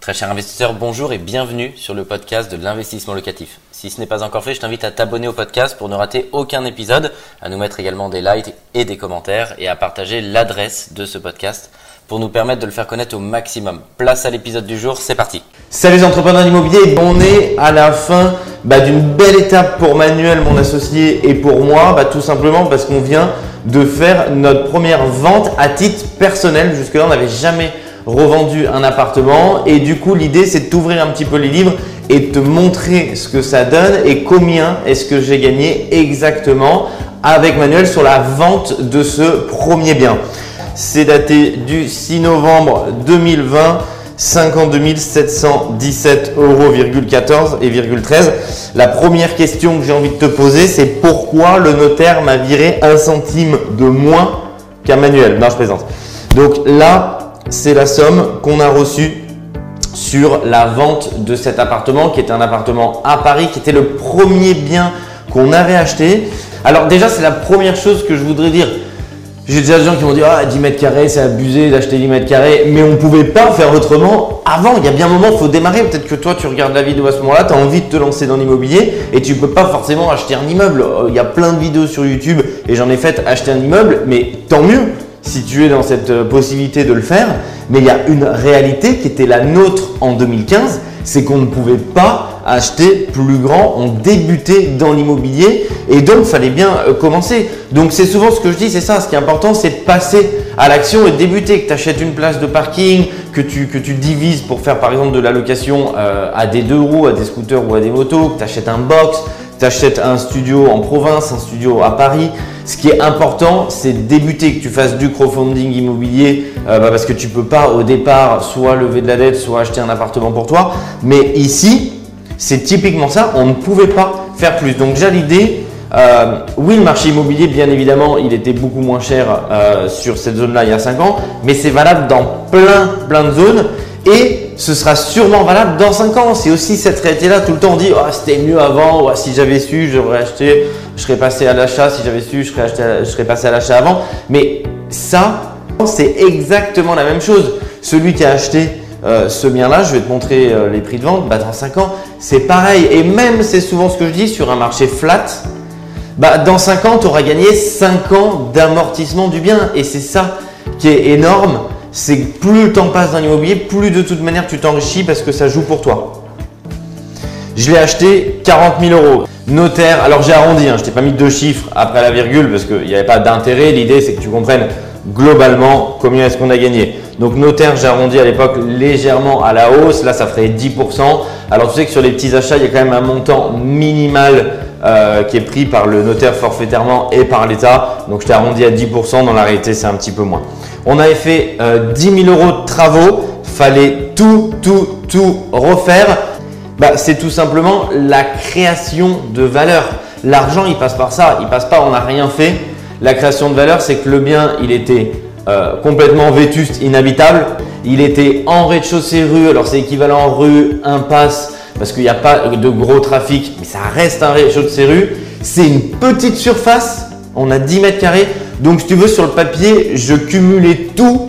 Très cher investisseur, bonjour et bienvenue sur le podcast de l'investissement locatif. Si ce n'est pas encore fait, je t'invite à t'abonner au podcast pour ne rater aucun épisode, à nous mettre également des likes et des commentaires et à partager l'adresse de ce podcast pour nous permettre de le faire connaître au maximum. Place à l'épisode du jour, c'est parti. Salut les entrepreneurs immobiliers, on est à la fin bah, d'une belle étape pour Manuel, mon associé, et pour moi, bah, tout simplement parce qu'on vient de faire notre première vente à titre personnel. Jusque-là, on n'avait jamais revendu un appartement. Et du coup, l'idée, c'est de t'ouvrir un petit peu les livres et de te montrer ce que ça donne et combien est-ce que j'ai gagné exactement avec Manuel sur la vente de ce premier bien. C'est daté du 6 novembre 2020. 52 717 euros, et 13. La première question que j'ai envie de te poser, c'est pourquoi le notaire m'a viré un centime de moins qu'un manuel? Non, je présente. Donc là, c'est la somme qu'on a reçue sur la vente de cet appartement qui est un appartement à Paris, qui était le premier bien qu'on avait acheté. Alors déjà, c'est la première chose que je voudrais dire. J'ai déjà des gens qui m'ont dit Ah, 10 mètres carrés, c'est abusé d'acheter 10 mètres carrés. Mais on ne pouvait pas faire autrement avant. Il y a bien un moment, il faut démarrer. Peut-être que toi, tu regardes la vidéo à ce moment-là, tu as envie de te lancer dans l'immobilier et tu ne peux pas forcément acheter un immeuble. Il y a plein de vidéos sur YouTube et j'en ai fait acheter un immeuble, mais tant mieux si tu es dans cette euh, possibilité de le faire. Mais il y a une réalité qui était la nôtre en 2015, c'est qu'on ne pouvait pas acheter plus grand, on débutait dans l'immobilier et donc fallait bien euh, commencer. Donc c'est souvent ce que je dis, c'est ça, ce qui est important, c'est de passer à l'action et de débuter, que tu achètes une place de parking, que tu, que tu divises pour faire par exemple de la location euh, à des deux roues, à des scooters ou à des motos, que tu achètes un box, tu achètes un studio en province, un studio à Paris. Ce qui est important, c'est de débuter, que tu fasses du crowdfunding immobilier, euh, bah, parce que tu ne peux pas au départ soit lever de la dette, soit acheter un appartement pour toi. Mais ici, c'est typiquement ça, on ne pouvait pas faire plus. Donc déjà l'idée, euh, oui, le marché immobilier, bien évidemment, il était beaucoup moins cher euh, sur cette zone-là il y a 5 ans, mais c'est valable dans plein, plein de zones. Et ce sera sûrement valable dans 5 ans. C'est aussi cette réalité-là. Tout le temps, on dit oh, c'était mieux avant. Oh, si j'avais su, j'aurais acheté, je serais passé à l'achat. Si j'avais su, je serais, passé à l'achat avant. Mais ça, c'est exactement la même chose. Celui qui a acheté euh, ce bien-là, je vais te montrer euh, les prix de vente, bah, dans 5 ans, c'est pareil. Et même, c'est souvent ce que je dis, sur un marché flat, bah, dans 5 ans, tu auras gagné 5 ans d'amortissement du bien. Et c'est ça qui est énorme c'est que plus le temps passe dans l'immobilier, plus de toute manière tu t'enrichis parce que ça joue pour toi. Je l'ai acheté 40 000 euros. Notaire, alors j'ai arrondi, hein, je t'ai pas mis deux chiffres après la virgule parce qu'il n'y avait pas d'intérêt. L'idée c'est que tu comprennes globalement combien est-ce qu'on a gagné. Donc notaire, j'ai arrondi à l'époque légèrement à la hausse. Là, ça ferait 10%. Alors tu sais que sur les petits achats, il y a quand même un montant minimal euh, qui est pris par le notaire forfaitairement et par l'État. Donc je t'ai arrondi à 10%. Dans la réalité, c'est un petit peu moins. On avait fait 10 euh, 000 euros de travaux. Fallait tout, tout, tout refaire. Bah, c'est tout simplement la création de valeur. L'argent, il passe par ça. Il passe pas, on n'a rien fait. La création de valeur, c'est que le bien, il était euh, complètement vétuste, inhabitable. Il était en rez-de-chaussée rue, alors c'est équivalent rue, impasse, parce qu'il n'y a pas de gros trafic, mais ça reste un rez-de-chaussée rue. C'est une petite surface, on a 10 mètres carrés. Donc si tu veux, sur le papier, je cumulais tout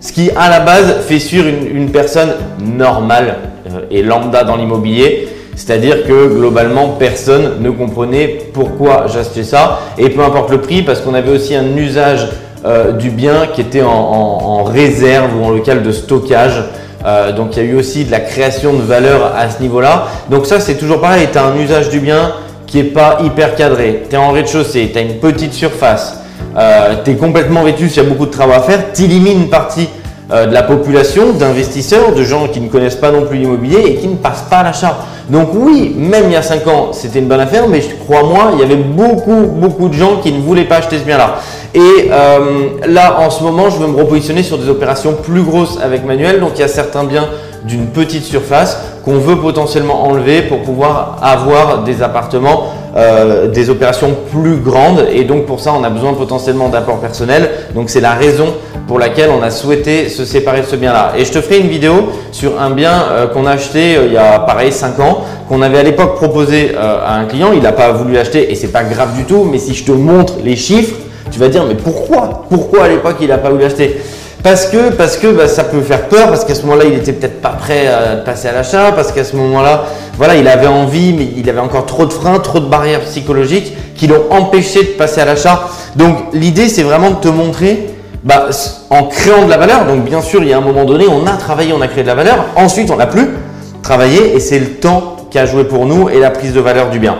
ce qui à la base fait suivre une, personne normale et lambda dans l'immobilier. C'est-à-dire que globalement, personne ne comprenait pourquoi j'achetais ça. Et peu importe le prix, parce qu'on avait aussi un usage euh, du bien qui était en, réserve ou en local de stockage. Euh, donc il y a eu aussi de la création de valeur à ce niveau-là. Donc ça c'est toujours pareil, tu as un usage du bien qui n'est pas hyper cadré. Tu es en rez-de-chaussée, tu as une petite surface, euh, tu es complètement vêtu, il y a beaucoup de travail à faire, tu élimines une partie euh, de la population, d'investisseurs, de gens qui ne connaissent pas non plus l'immobilier et qui ne passent pas à l'achat. Donc oui, même il y a 5 ans, c'était une bonne affaire, mais je crois moi, il y avait beaucoup, beaucoup de gens qui ne voulaient pas acheter ce bien-là. Et euh, là, en ce moment, je veux me repositionner sur des opérations plus grosses avec Manuel. Donc il y a certains biens d'une petite surface qu'on veut potentiellement enlever pour pouvoir avoir des appartements, euh, des opérations plus grandes. Et donc pour ça, on a besoin potentiellement d'apport personnel. Donc c'est la raison pour laquelle on a souhaité se séparer de ce bien-là. Et je te ferai une vidéo sur un bien euh, qu'on a acheté euh, il y a pareil 5 ans, qu'on avait à l'époque proposé à un client. Il n'a pas voulu acheter et c'est pas grave du tout. Mais si je te montre les chiffres, tu vas dire mais pourquoi? Pourquoi à l'époque il n'a pas voulu acheter Parce que, parce que bah, ça peut faire peur, parce qu'à ce moment-là, il était peut-être pas prêt à passer à l'achat, parce qu'à ce moment-là, voilà, il avait envie, mais il avait encore trop de freins, trop de barrières psychologiques qui l'ont empêché de passer à l'achat. Donc l'idée, c'est vraiment de te montrer bah, en créant de la valeur. Donc bien sûr, il y a un moment donné, on a travaillé, on a créé de la valeur. Ensuite, on n'a plus travaillé et c'est le temps qui a joué pour nous et la prise de valeur du bien.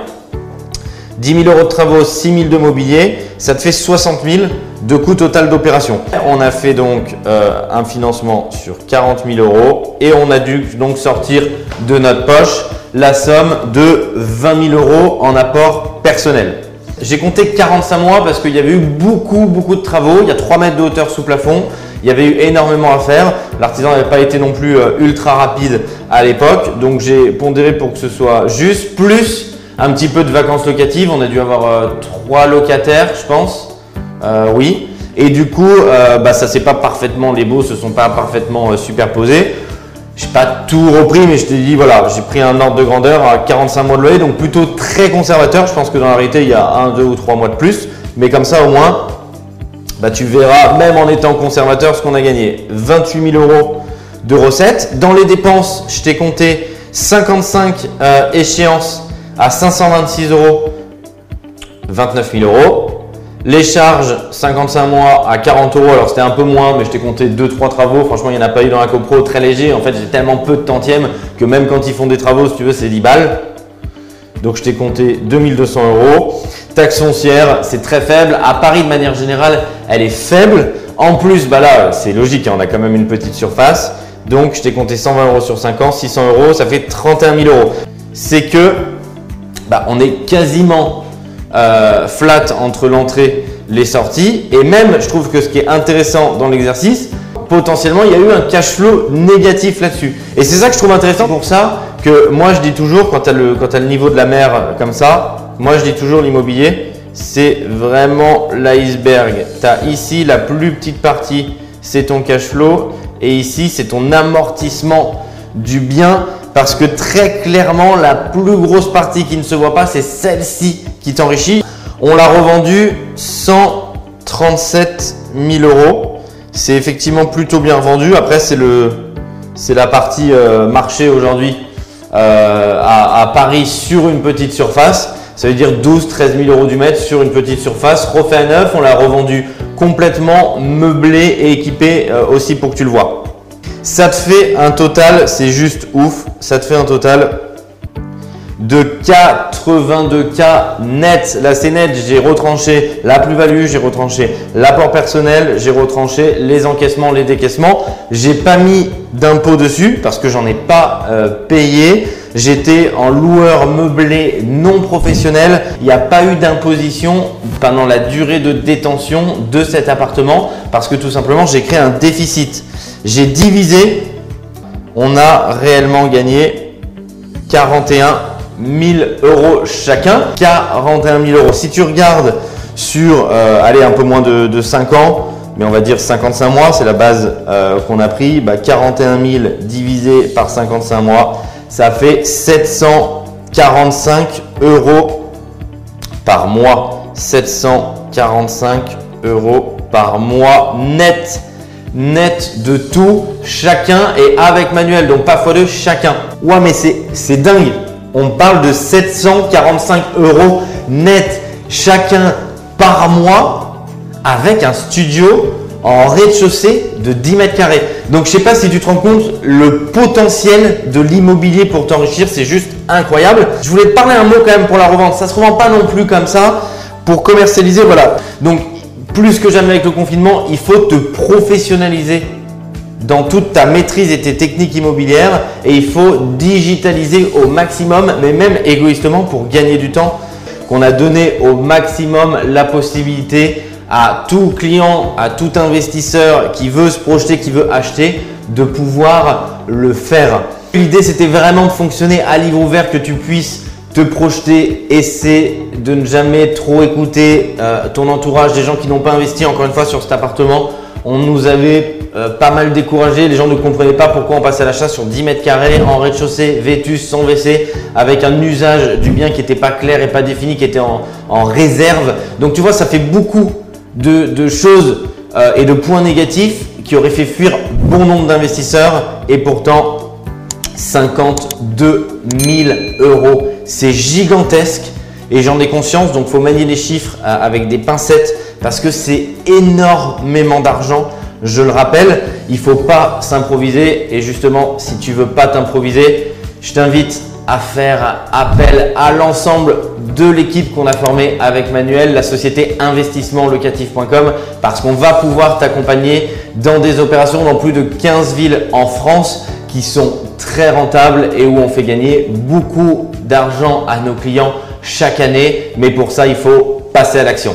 10 000 euros de travaux, 6 000 de mobilier, ça te fait 60 000 de coût total d'opération. On a fait donc euh, un financement sur 40 000 euros et on a dû donc sortir de notre poche la somme de 20 000 euros en apport personnel. J'ai compté 45 mois parce qu'il y avait eu beaucoup, beaucoup de travaux. Il y a 3 mètres de hauteur sous plafond. Il y avait eu énormément à faire. L'artisan n'avait pas été non plus euh, ultra rapide à l'époque. Donc j'ai pondéré pour que ce soit juste. Plus un petit peu de vacances locatives. On a dû avoir euh, trois locataires, je pense. Euh, oui. Et du coup, bah, ça s'est pas parfaitement, les baux se sont pas parfaitement superposés. Je n'ai pas tout repris, mais je t'ai dit, voilà, j'ai pris un ordre de grandeur à 45 mois de loyer, donc plutôt très conservateur. Je pense que dans la réalité, il y a un, deux ou trois mois de plus. Mais comme ça, au moins, bah, tu verras, même en étant conservateur, ce qu'on a gagné. 28 000 euros de recettes. Dans les dépenses, je t'ai compté 55 euh, échéances à 526 euros, 29 000 euros. Les charges, 55 mois à 40 euros. Alors c'était un peu moins, mais je t'ai compté 2-3 travaux. Franchement, il n'y en a pas eu dans la CoPro, très léger. En fait, j'ai tellement peu de tantièmes que même quand ils font des travaux, si tu veux, c'est 10 balles. Donc je t'ai compté 2200 euros. Taxe foncière, c'est très faible. À Paris, de manière générale, elle est faible. En plus, bah là, c'est logique, hein, on a quand même une petite surface. Donc je t'ai compté 120 euros sur 5 ans, 600 euros, ça fait 31 000 euros. C'est que bah, on est quasiment euh, flat entre l'entrée les sorties. Et même, je trouve que ce qui est intéressant dans l'exercice, potentiellement, il y a eu un cash flow négatif là-dessus. Et c'est ça que je trouve intéressant pour ça, que moi je dis toujours, quand tu as, as, le niveau de la mer comme ça, moi je dis toujours l'immobilier, c'est vraiment l'iceberg. Tu as ici la plus petite partie, c'est ton cash flow, et ici c'est ton amortissement du bien, parce que très clairement, la plus grosse partie qui ne se voit pas, c'est celle-ci qui t'enrichit. On l'a revendu 137 000 euros. C'est effectivement plutôt bien vendu. Après, c'est la partie euh, marché aujourd'hui euh, à, Paris sur une petite surface. Ça veut dire 12-13 000 euros du mètre sur une petite surface. Refait à neuf, on l'a revendu complètement meublé et équipé euh, aussi pour que tu le vois. Ça te fait un total, c'est juste ouf, ça te fait un total de 82K net. Là, c'est net. J'ai retranché la plus-value, j'ai retranché l'apport personnel, j'ai retranché les encaissements, les décaissements. J'ai pas mis d'impôt dessus parce que j'en ai pas euh, payé. J'étais en loueur meublé non professionnel. Il n'y a pas eu d'imposition pendant la durée de détention de cet appartement parce que tout simplement j'ai créé un déficit. J'ai divisé. On a réellement gagné 41 1000 euros chacun, 41 000 euros. Si tu regardes sur, euh, allez, un peu moins de, 5 ans, mais on va dire 55 mois, c'est la base euh, qu'on a pris, bah, 41 000 divisé par 55 mois, ça fait 745 euros par mois. 745 euros par mois net net de tout, chacun et avec manuel, donc pas fois deux, chacun. Ouais, mais c'est dingue. On parle de 745 euros net chacun par mois avec un studio en rez-de-chaussée de 10 mètres carrés. Donc je sais pas si tu te rends compte le potentiel de l'immobilier pour t'enrichir, c'est juste incroyable. Je voulais parler un mot quand même pour la revente. Ça se revend pas non plus comme ça pour commercialiser. Voilà. Donc plus que jamais avec le confinement, il faut te professionnaliser dans toute ta maîtrise et tes techniques immobilières et il faut digitaliser au maximum, mais même égoïstement pour gagner du temps, qu'on a donné au maximum la possibilité à tout client, à tout investisseur qui veut se projeter, qui veut acheter, de pouvoir le faire. L'idée c'était vraiment de fonctionner à livre ouvert, que tu puisses te projeter, essayer de ne jamais trop écouter euh, ton entourage, des gens qui n'ont pas investi encore une fois sur cet appartement. On nous avait euh, pas mal découragé. Les gens ne comprenaient pas pourquoi on passait à l'achat sur 10 mètres carrés en rez-de-chaussée, vétus, sans WC, avec un usage du bien qui n'était pas clair et pas défini, qui était en, réserve. Donc tu vois, ça fait beaucoup de, choses euh, et de points négatifs qui aurait fait fuir bon nombre d'investisseurs et pourtant 52 000 euros. C'est gigantesque et j'en ai conscience, donc faut manier les chiffres euh, avec des pincettes parce que c'est énormément d'argent. Je le rappelle, il ne faut pas s'improviser et justement, si tu veux pas t'improviser, je t'invite à faire appel à l'ensemble de l'équipe qu'on a formée avec Manuel, la société investissementlocatif.com, parce qu'on va pouvoir t'accompagner dans des opérations dans plus de 15 villes en France qui sont très rentables et où on fait gagner beaucoup d'argent à nos clients chaque année. Mais pour ça, il faut passer à l'action.